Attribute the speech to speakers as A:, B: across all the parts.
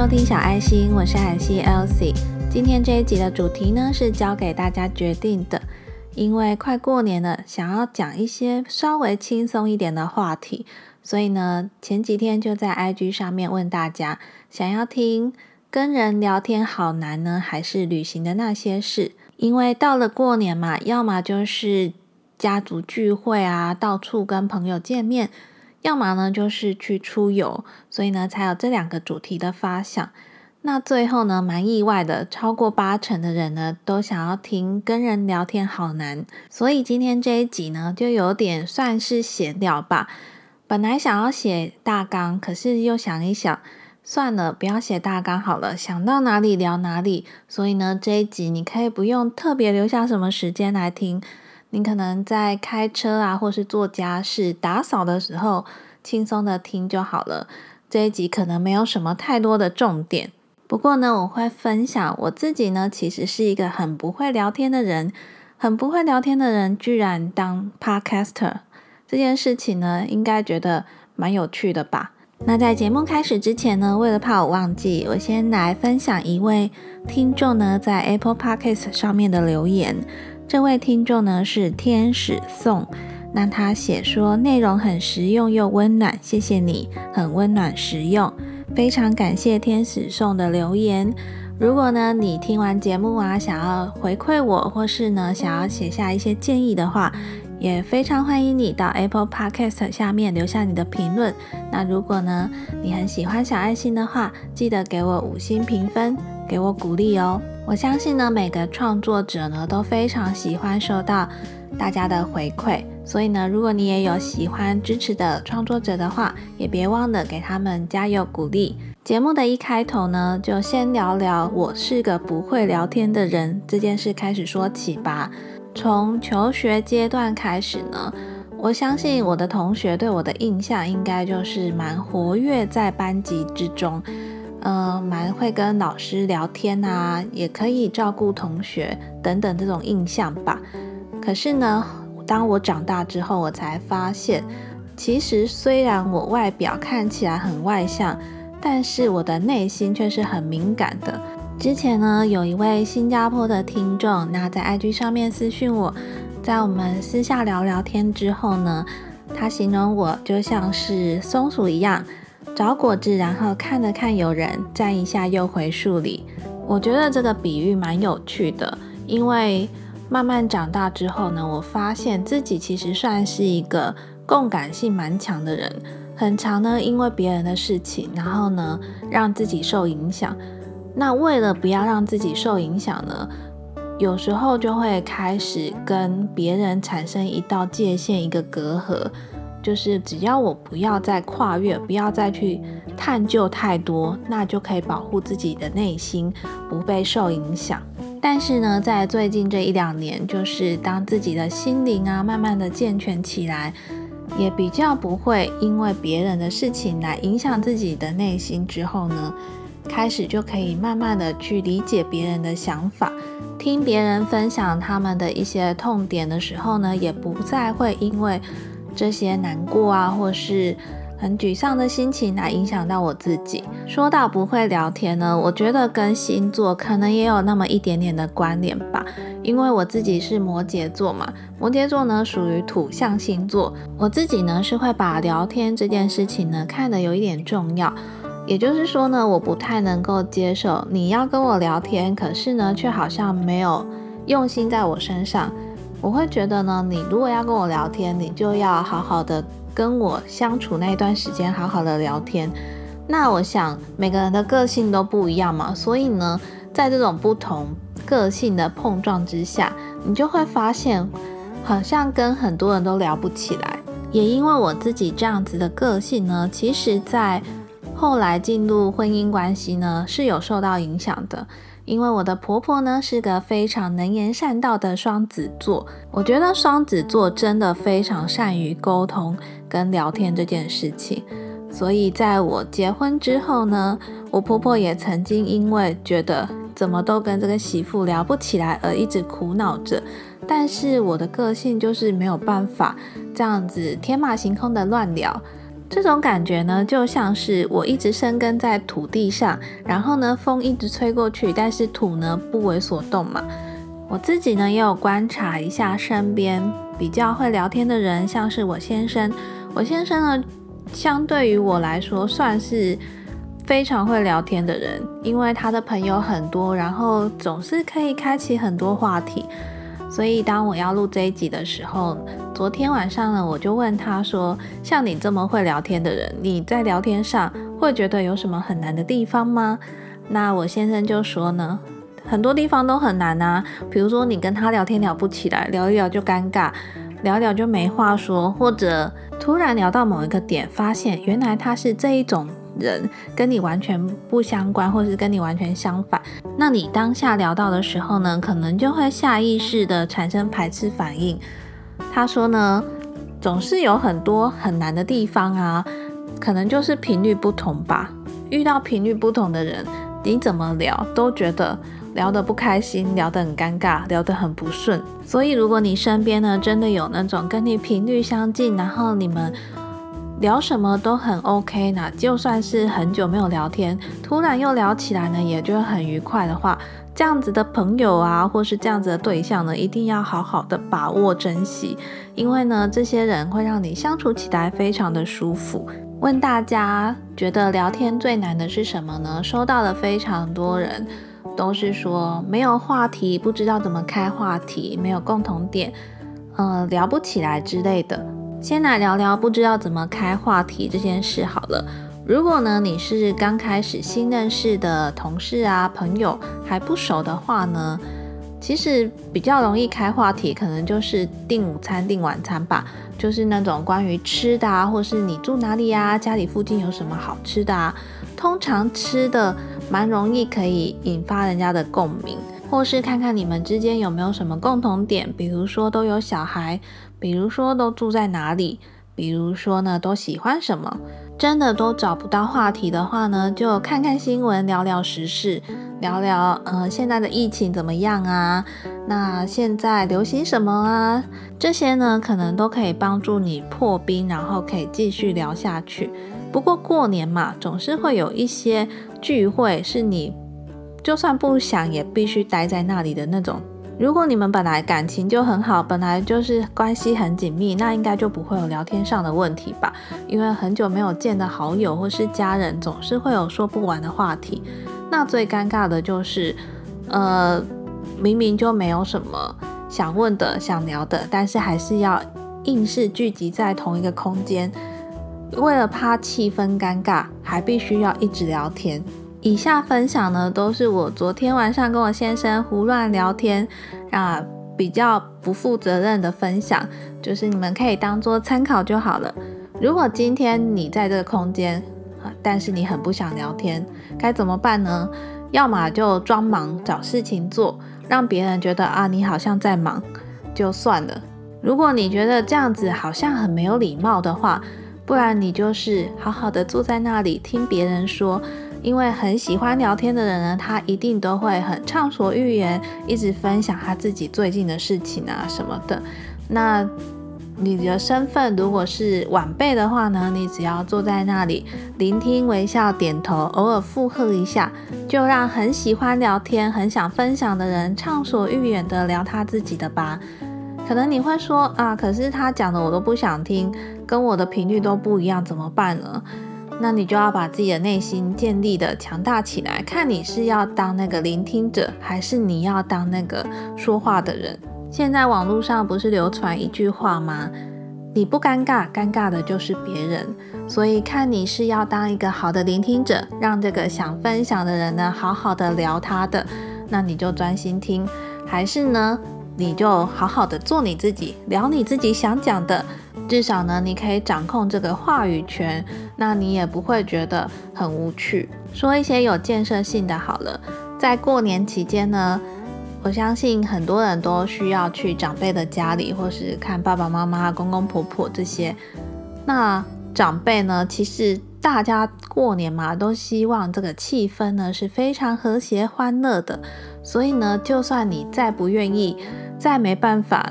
A: 收听小爱心，我是海西 Elsie。今天这一集的主题呢是交给大家决定的，因为快过年了，想要讲一些稍微轻松一点的话题，所以呢前几天就在 IG 上面问大家，想要听跟人聊天好难呢，还是旅行的那些事？因为到了过年嘛，要么就是家族聚会啊，到处跟朋友见面。要么呢，就是去出游，所以呢，才有这两个主题的发想。那最后呢，蛮意外的，超过八成的人呢，都想要听跟人聊天好难。所以今天这一集呢，就有点算是闲聊吧。本来想要写大纲，可是又想一想，算了，不要写大纲好了，想到哪里聊哪里。所以呢，这一集你可以不用特别留下什么时间来听。你可能在开车啊，或是做家事、打扫的时候，轻松的听就好了。这一集可能没有什么太多的重点，不过呢，我会分享我自己呢，其实是一个很不会聊天的人，很不会聊天的人，居然当 podcaster 这件事情呢，应该觉得蛮有趣的吧？那在节目开始之前呢，为了怕我忘记，我先来分享一位听众呢在 Apple Podcast 上面的留言。这位听众呢是天使送，那他写说内容很实用又温暖，谢谢你，很温暖实用，非常感谢天使送的留言。如果呢你听完节目啊，想要回馈我，或是呢想要写下一些建议的话，也非常欢迎你到 Apple Podcast 下面留下你的评论。那如果呢你很喜欢小爱心的话，记得给我五星评分。给我鼓励哦！我相信呢，每个创作者呢都非常喜欢收到大家的回馈，所以呢，如果你也有喜欢支持的创作者的话，也别忘了给他们加油鼓励。节目的一开头呢，就先聊聊我是个不会聊天的人这件事开始说起吧。从求学阶段开始呢，我相信我的同学对我的印象应该就是蛮活跃在班级之中。嗯，蛮会跟老师聊天啊，也可以照顾同学等等这种印象吧。可是呢，当我长大之后，我才发现，其实虽然我外表看起来很外向，但是我的内心却是很敏感的。之前呢，有一位新加坡的听众，那在 IG 上面私讯我，在我们私下聊聊天之后呢，他形容我就像是松鼠一样。找果子，然后看了看有人，站一下又回树里。我觉得这个比喻蛮有趣的，因为慢慢长大之后呢，我发现自己其实算是一个共感性蛮强的人，很常呢因为别人的事情，然后呢让自己受影响。那为了不要让自己受影响呢，有时候就会开始跟别人产生一道界限，一个隔阂。就是只要我不要再跨越，不要再去探究太多，那就可以保护自己的内心不被受影响。但是呢，在最近这一两年，就是当自己的心灵啊慢慢的健全起来，也比较不会因为别人的事情来影响自己的内心之后呢，开始就可以慢慢的去理解别人的想法，听别人分享他们的一些痛点的时候呢，也不再会因为。这些难过啊，或是很沮丧的心情来影响到我自己。说到不会聊天呢，我觉得跟星座可能也有那么一点点的关联吧。因为我自己是摩羯座嘛，摩羯座呢属于土象星座，我自己呢是会把聊天这件事情呢看得有一点重要。也就是说呢，我不太能够接受你要跟我聊天，可是呢却好像没有用心在我身上。我会觉得呢，你如果要跟我聊天，你就要好好的跟我相处那一段时间，好好的聊天。那我想每个人的个性都不一样嘛，所以呢，在这种不同个性的碰撞之下，你就会发现，好像跟很多人都聊不起来。也因为我自己这样子的个性呢，其实在后来进入婚姻关系呢，是有受到影响的。因为我的婆婆呢是个非常能言善道的双子座，我觉得双子座真的非常善于沟通跟聊天这件事情。所以在我结婚之后呢，我婆婆也曾经因为觉得怎么都跟这个媳妇聊不起来而一直苦恼着。但是我的个性就是没有办法这样子天马行空的乱聊。这种感觉呢，就像是我一直生根在土地上，然后呢，风一直吹过去，但是土呢不为所动嘛。我自己呢也有观察一下身边比较会聊天的人，像是我先生。我先生呢，相对于我来说算是非常会聊天的人，因为他的朋友很多，然后总是可以开启很多话题。所以当我要录这一集的时候，昨天晚上呢，我就问他说：“像你这么会聊天的人，你在聊天上会觉得有什么很难的地方吗？”那我先生就说呢。很多地方都很难啊，比如说你跟他聊天聊不起来，聊一聊就尴尬，聊聊就没话说，或者突然聊到某一个点，发现原来他是这一种人，跟你完全不相关，或是跟你完全相反。那你当下聊到的时候呢，可能就会下意识的产生排斥反应。他说呢，总是有很多很难的地方啊，可能就是频率不同吧。遇到频率不同的人，你怎么聊都觉得。聊得不开心，聊得很尴尬，聊得很不顺。所以，如果你身边呢真的有那种跟你频率相近，然后你们聊什么都很 OK，那就算是很久没有聊天，突然又聊起来呢，也就很愉快的话，这样子的朋友啊，或是这样子的对象呢，一定要好好的把握珍惜，因为呢，这些人会让你相处起来非常的舒服。问大家觉得聊天最难的是什么呢？收到了非常多人。都是说没有话题，不知道怎么开话题，没有共同点，呃，聊不起来之类的。先来聊聊不知道怎么开话题这件事好了。如果呢你是刚开始新认识的同事啊朋友还不熟的话呢，其实比较容易开话题，可能就是订午餐、订晚餐吧，就是那种关于吃的啊，或是你住哪里呀，家里附近有什么好吃的啊。通常吃的蛮容易可以引发人家的共鸣，或是看看你们之间有没有什么共同点，比如说都有小孩，比如说都住在哪里，比如说呢都喜欢什么。真的都找不到话题的话呢，就看看新闻，聊聊时事，聊聊呃现在的疫情怎么样啊？那现在流行什么啊？这些呢可能都可以帮助你破冰，然后可以继续聊下去。不过过年嘛，总是会有一些聚会，是你就算不想也必须待在那里的那种。如果你们本来感情就很好，本来就是关系很紧密，那应该就不会有聊天上的问题吧？因为很久没有见的好友或是家人，总是会有说不完的话题。那最尴尬的就是，呃，明明就没有什么想问的、想聊的，但是还是要硬是聚集在同一个空间。为了怕气氛尴尬，还必须要一直聊天。以下分享呢，都是我昨天晚上跟我先生胡乱聊天啊，比较不负责任的分享，就是你们可以当做参考就好了。如果今天你在这个空间啊，但是你很不想聊天，该怎么办呢？要么就装忙找事情做，让别人觉得啊你好像在忙，就算了。如果你觉得这样子好像很没有礼貌的话，不然你就是好好的坐在那里听别人说，因为很喜欢聊天的人呢，他一定都会很畅所欲言，一直分享他自己最近的事情啊什么的。那你的身份如果是晚辈的话呢，你只要坐在那里聆听、微笑、点头，偶尔附和一下，就让很喜欢聊天、很想分享的人畅所欲言的聊他自己的吧。可能你会说啊，可是他讲的我都不想听，跟我的频率都不一样，怎么办呢？那你就要把自己的内心建立的强大起来，看你是要当那个聆听者，还是你要当那个说话的人。现在网络上不是流传一句话吗？你不尴尬，尴尬的就是别人。所以看你是要当一个好的聆听者，让这个想分享的人呢好好的聊他的，那你就专心听，还是呢？你就好好的做你自己，聊你自己想讲的，至少呢，你可以掌控这个话语权，那你也不会觉得很无趣。说一些有建设性的好了，在过年期间呢，我相信很多人都需要去长辈的家里，或是看爸爸妈妈、公公婆婆这些。那长辈呢，其实大家过年嘛，都希望这个气氛呢是非常和谐欢乐的，所以呢，就算你再不愿意。再没办法，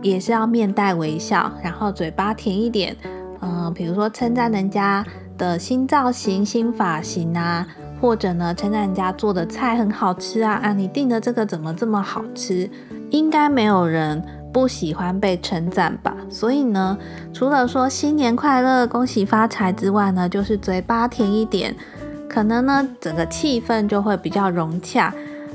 A: 也是要面带微笑，然后嘴巴甜一点，呃，比如说称赞人家的新造型、新发型啊，或者呢称赞人家做的菜很好吃啊，啊，你订的这个怎么这么好吃？应该没有人不喜欢被称赞吧？所以呢，除了说新年快乐、恭喜发财之外呢，就是嘴巴甜一点，可能呢整个气氛就会比较融洽。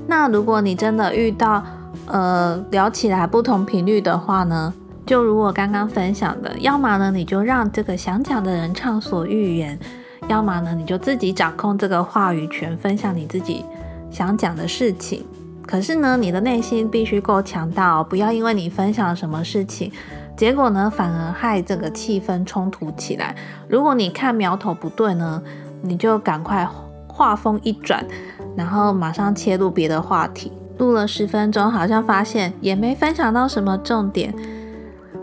A: 那如果你真的遇到呃聊起来不同频率的话呢，就如我刚刚分享的，要么呢你就让这个想讲的人畅所欲言，要么呢你就自己掌控这个话语权，分享你自己想讲的事情。可是呢，你的内心必须够强大哦，不要因为你分享什么事情，结果呢反而害这个气氛冲突起来。如果你看苗头不对呢，你就赶快话锋一转。然后马上切入别的话题，录了十分钟，好像发现也没分享到什么重点。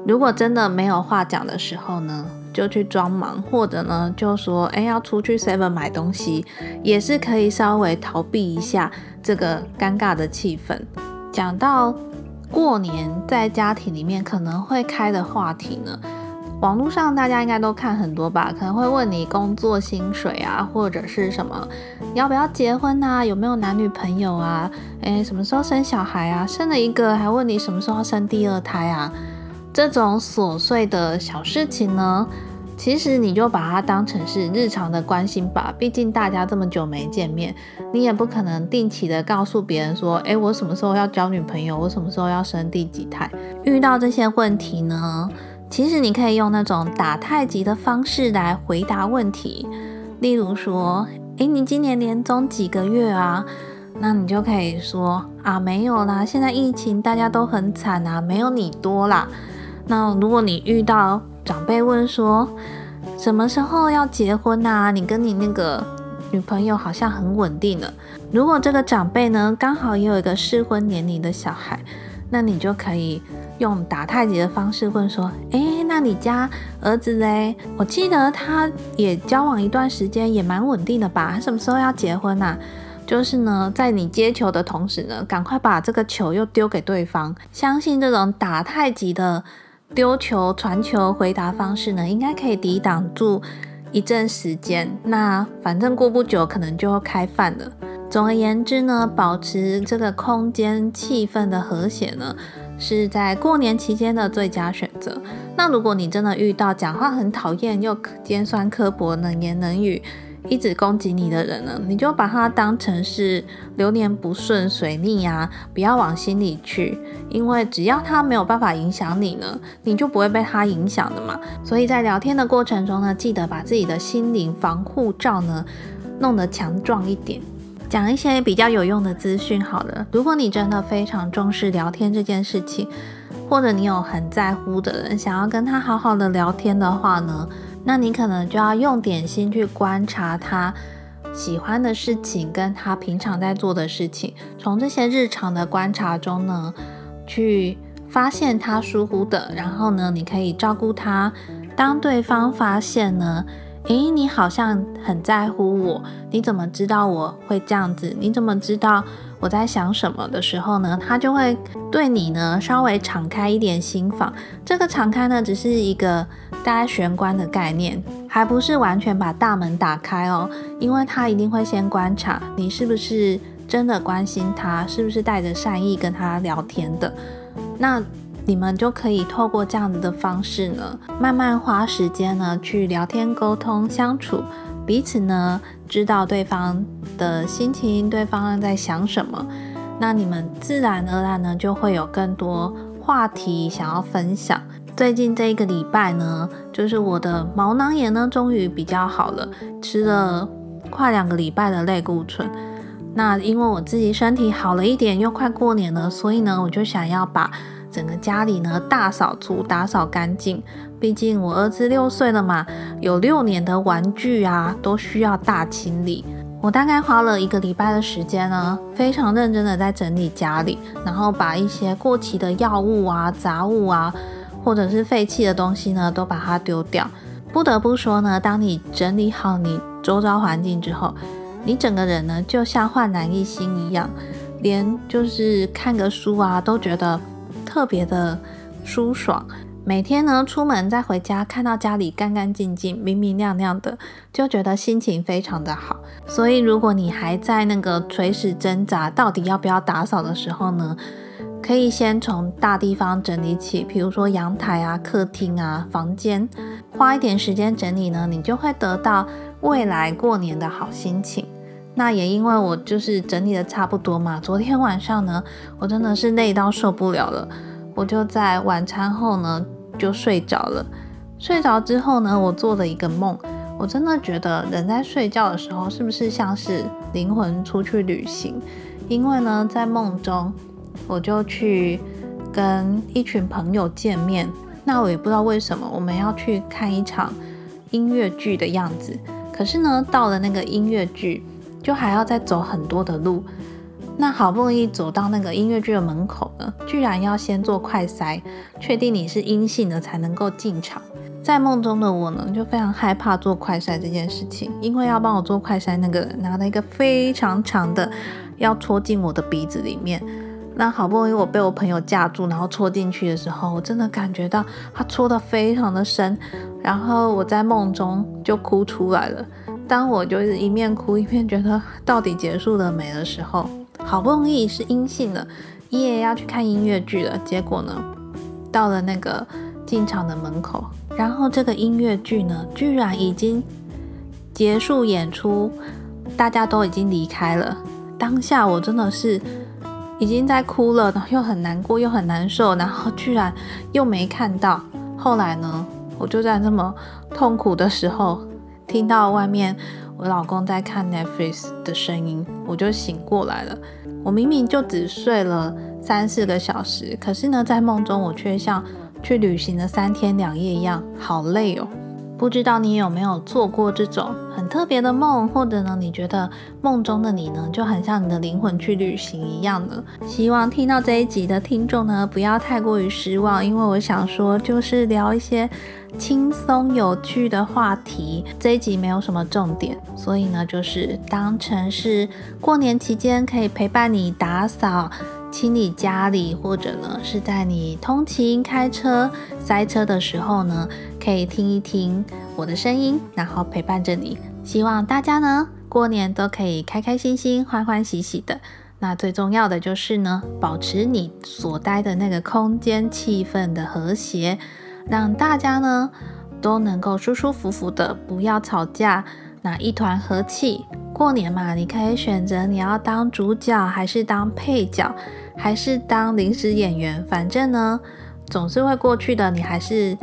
A: 如果真的没有话讲的时候呢，就去装忙，或者呢就说，哎，要出去 Seven 买东西，也是可以稍微逃避一下这个尴尬的气氛。讲到过年在家庭里面可能会开的话题呢。网络上大家应该都看很多吧，可能会问你工作薪水啊，或者是什么你要不要结婚啊，有没有男女朋友啊，诶，什么时候生小孩啊，生了一个还问你什么时候要生第二胎啊，这种琐碎的小事情呢，其实你就把它当成是日常的关心吧，毕竟大家这么久没见面，你也不可能定期的告诉别人说，诶，我什么时候要交女朋友，我什么时候要生第几胎，遇到这些问题呢？其实你可以用那种打太极的方式来回答问题，例如说，诶，你今年年终几个月啊？那你就可以说啊，没有啦，现在疫情大家都很惨啊，没有你多啦。那如果你遇到长辈问说，什么时候要结婚啊？你跟你那个女朋友好像很稳定了。如果这个长辈呢，刚好也有一个适婚年龄的小孩，那你就可以。用打太极的方式问说：“哎，那你家儿子嘞？我记得他也交往一段时间，也蛮稳定的吧？他什么时候要结婚啊？就是呢，在你接球的同时呢，赶快把这个球又丢给对方。相信这种打太极的丢球、传球、回答方式呢，应该可以抵挡住一阵时间。那反正过不久可能就要开饭了。总而言之呢，保持这个空间气氛的和谐呢。”是在过年期间的最佳选择。那如果你真的遇到讲话很讨厌又尖酸刻薄、冷言冷语、一直攻击你的人呢，你就把他当成是流年不顺、水逆啊，不要往心里去。因为只要他没有办法影响你呢，你就不会被他影响的嘛。所以在聊天的过程中呢，记得把自己的心灵防护罩呢弄得强壮一点。讲一些比较有用的资讯好了。如果你真的非常重视聊天这件事情，或者你有很在乎的人，想要跟他好好的聊天的话呢，那你可能就要用点心去观察他喜欢的事情，跟他平常在做的事情。从这些日常的观察中呢，去发现他疏忽的，然后呢，你可以照顾他。当对方发现呢？诶，你好像很在乎我，你怎么知道我会这样子？你怎么知道我在想什么的时候呢？他就会对你呢稍微敞开一点心房。这个敞开呢，只是一个大概玄关的概念，还不是完全把大门打开哦，因为他一定会先观察你是不是真的关心他，是不是带着善意跟他聊天的。那。你们就可以透过这样子的方式呢，慢慢花时间呢去聊天、沟通、相处，彼此呢知道对方的心情，对方在想什么，那你们自然而然呢就会有更多话题想要分享。最近这一个礼拜呢，就是我的毛囊炎呢终于比较好了，吃了快两个礼拜的类固醇。那因为我自己身体好了一点，又快过年了，所以呢我就想要把。整个家里呢大扫除，打扫干净。毕竟我儿子六岁了嘛，有六年的玩具啊，都需要大清理。我大概花了一个礼拜的时间呢，非常认真的在整理家里，然后把一些过期的药物啊、杂物啊，或者是废弃的东西呢，都把它丢掉。不得不说呢，当你整理好你周遭环境之后，你整个人呢就像焕然一新一样，连就是看个书啊，都觉得。特别的舒爽，每天呢出门再回家，看到家里干干净净、明明亮亮的，就觉得心情非常的好。所以如果你还在那个垂死挣扎，到底要不要打扫的时候呢，可以先从大地方整理起，比如说阳台啊、客厅啊、房间，花一点时间整理呢，你就会得到未来过年的好心情。那也因为我就是整理的差不多嘛，昨天晚上呢，我真的是累到受不了了，我就在晚餐后呢就睡着了。睡着之后呢，我做了一个梦，我真的觉得人在睡觉的时候是不是像是灵魂出去旅行？因为呢，在梦中我就去跟一群朋友见面，那我也不知道为什么我们要去看一场音乐剧的样子，可是呢，到了那个音乐剧。就还要再走很多的路，那好不容易走到那个音乐剧的门口呢，居然要先做快筛，确定你是阴性的才能够进场。在梦中的我呢，就非常害怕做快筛这件事情，因为要帮我做快筛那个人拿了一个非常长的，要戳进我的鼻子里面。那好不容易我被我朋友架住，然后戳进去的时候，我真的感觉到他戳的非常的深，然后我在梦中就哭出来了。当我就是一面哭一面觉得 到底结束了没的时候，好不容易是阴性了，耶要去看音乐剧了。结果呢，到了那个进场的门口，然后这个音乐剧呢，居然已经结束演出，大家都已经离开了。当下我真的是已经在哭了，然后又很难过又很难受，然后居然又没看到。后来呢，我就在那么痛苦的时候。听到外面我老公在看 Netflix 的声音，我就醒过来了。我明明就只睡了三四个小时，可是呢，在梦中我却像去旅行了三天两夜一样，好累哦。不知道你有没有做过这种很特别的梦，或者呢，你觉得梦中的你呢，就很像你的灵魂去旅行一样呢？希望听到这一集的听众呢，不要太过于失望，因为我想说，就是聊一些轻松有趣的话题。这一集没有什么重点，所以呢，就是当成是过年期间可以陪伴你打扫。清理家里，或者呢是在你通勤、开车、塞车的时候呢，可以听一听我的声音，然后陪伴着你。希望大家呢过年都可以开开心心、欢欢喜喜的。那最重要的就是呢，保持你所待的那个空间气氛的和谐，让大家呢都能够舒舒服服的，不要吵架，那一团和气。过年嘛，你可以选择你要当主角还是当配角。还是当临时演员，反正呢，总是会过去的。你还是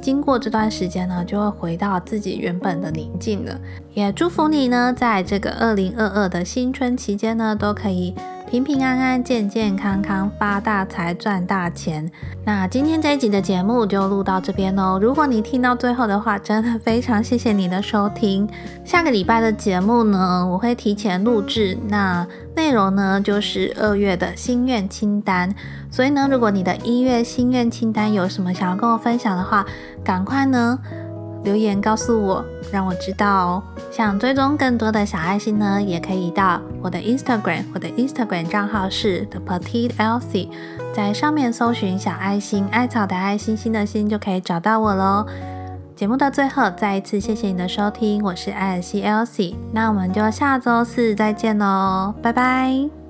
A: 经过这段时间呢，就会回到自己原本的宁静了。也祝福你呢，在这个二零二二的新春期间呢，都可以。平平安安、健健康康、发大财、赚大钱。那今天这一集的节目就录到这边哦。如果你听到最后的话，真的非常谢谢你的收听。下个礼拜的节目呢，我会提前录制。那内容呢，就是二月的心愿清单。所以呢，如果你的一月心愿清单有什么想要跟我分享的话，赶快呢。留言告诉我，让我知道哦。想追踪更多的小爱心呢，也可以到我的 Instagram，我的 Instagram 账号是 The Petite Elsie，在上面搜寻小爱心，艾草的爱心心的心就可以找到我喽。节目的最后，再一次谢谢你的收听，我是艾尔西 Elsie，那我们就下周四再见喽，拜拜。